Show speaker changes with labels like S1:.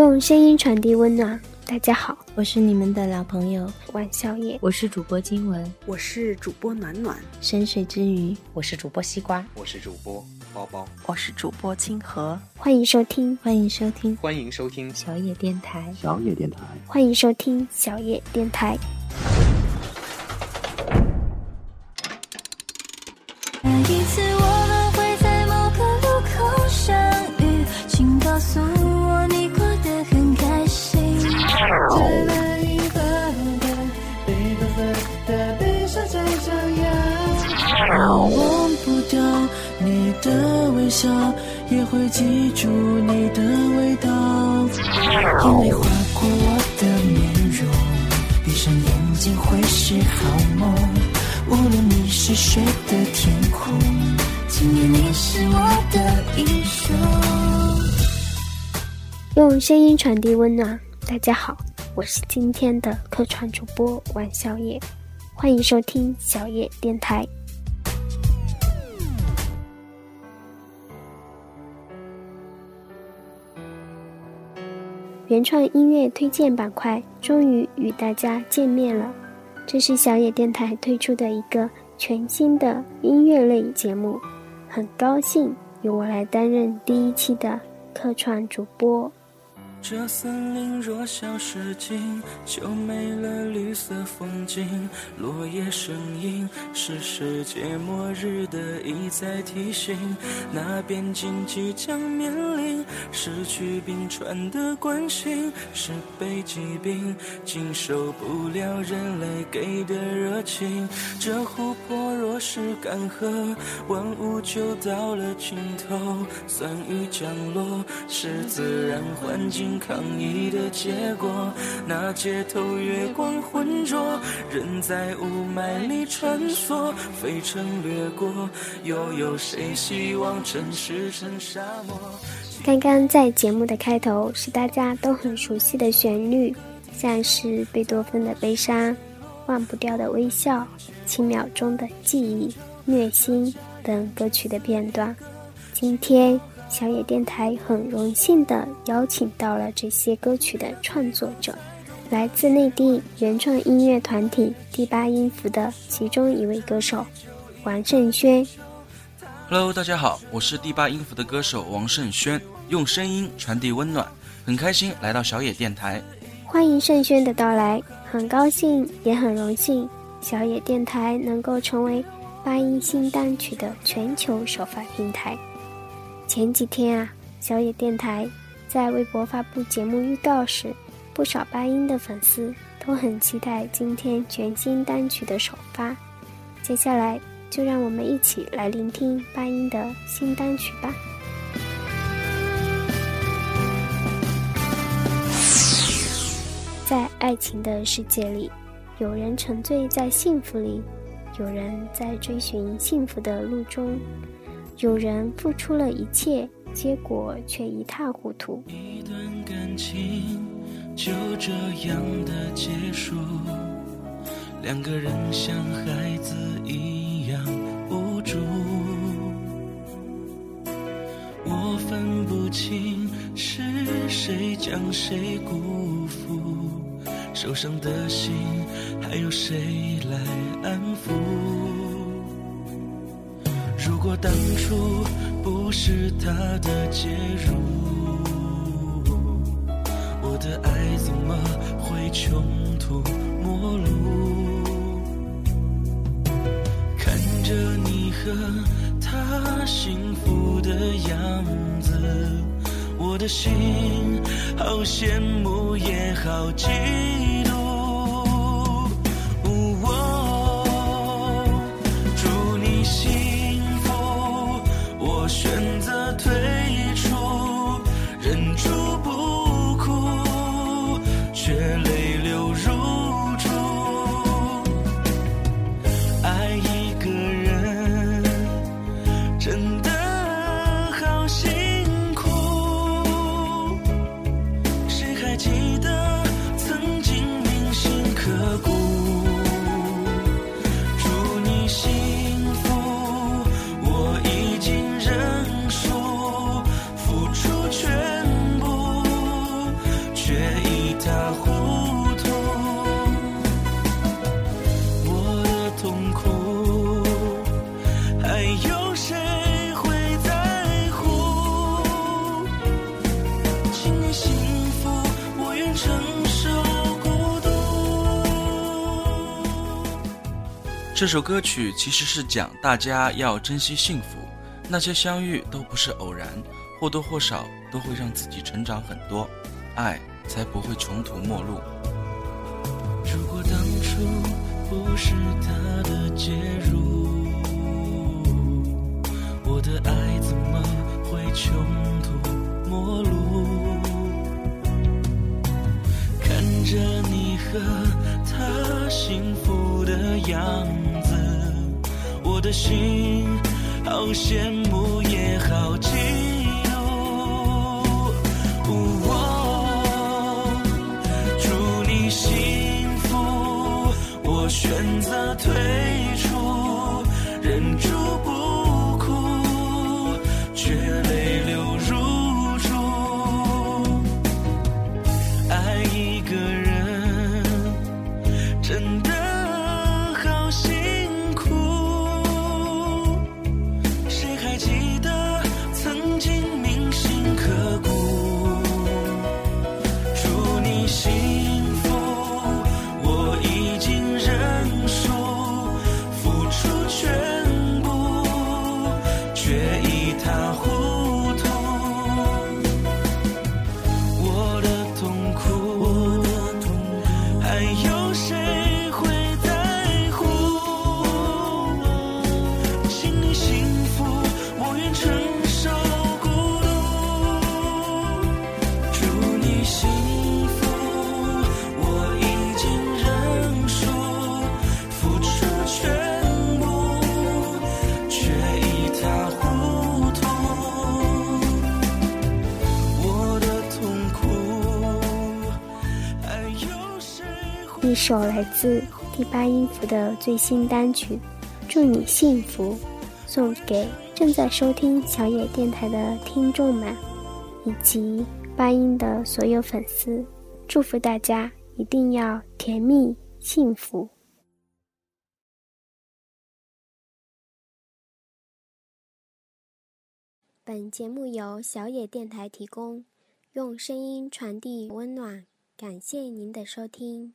S1: 用声音传递温暖。大家好，
S2: 我是你们的老朋友
S1: 万宵夜，
S2: 我是主播金文，
S3: 我是主播暖暖，
S2: 深水之鱼，
S4: 我是主播西瓜，
S5: 我是主播包包，
S6: 我是主播清河。
S1: 欢迎收听，
S2: 欢迎收听，
S5: 欢迎收听
S2: 小野电台，
S7: 小野电台，
S1: 欢迎收听小野电台。
S8: 一
S9: 把的，被纷纷的悲伤在张扬。忘不掉你的微笑，也会记住你的味道。眼泪划过我的面容，闭上眼睛会是好梦。无论你是谁的天空，
S8: 今夜你是我的英雄。
S1: 用声音传递温暖。大家好，我是今天的客串主播王小野，欢迎收听小野电台。原创音乐推荐板块终于与大家见面了。这是小野电台推出的一个全新的音乐类节目，很高兴由我来担任第一期的客串主播。
S9: 这森林若消失尽，就没了绿色风景。落叶声音是世界末日的一再提醒。那边境即将面临失去冰川的关心，是被疾病经受不了人类给的热情。这湖泊若是干涸，万物就到了尽头。酸雨降落是自然环境。抗议的结果，那街头月光浑浊，人在雾霾里穿梭，飞尘掠过，又有谁希望城市成沙漠？
S1: 刚刚在节目的开头是大家都很熟悉的旋律，像是贝多芬的悲伤、忘不掉的微笑、七秒钟的记忆、虐心等歌曲的片段。今天。小野电台很荣幸地邀请到了这些歌曲的创作者，来自内地原创音乐团体第八音符的其中一位歌手王胜轩。
S10: Hello，大家好，我是第八音符的歌手王胜轩，用声音传递温暖，很开心来到小野电台。
S1: 欢迎胜轩的到来，很高兴也很荣幸，小野电台能够成为八音新单曲的全球首发平台。前几天啊，小野电台在微博发布节目预告时，不少八音的粉丝都很期待今天全新单曲的首发。接下来就让我们一起来聆听八音的新单曲吧。在爱情的世界里，有人沉醉在幸福里，有人在追寻幸福的路中。有人付出了一切，结果却一塌糊涂。
S9: 一段感情就这样的结束，两个人像孩子一样无助。我分不清是谁将谁辜负，受伤的心还有谁来安抚？如果当初不是他的介入，我的爱怎么会穷途你和他幸福的样子，我的心好羡慕也好嫉妒。
S10: 这首歌曲其实是讲大家要珍惜幸福，那些相遇都不是偶然，或多或少都会让自己成长很多，爱才不会穷途末路。
S9: 如果当初不是他的介入，我的爱怎么会穷途末路？看着你和他幸福的样子，我的心好羡慕也好嫉妒。祝你幸福，我选择退出，忍住不哭，却
S1: 首来自第八音符的最新单曲《祝你幸福》，送给正在收听小野电台的听众们，以及八音的所有粉丝，祝福大家一定要甜蜜幸福。本节目由小野电台提供，用声音传递温暖，感谢您的收听。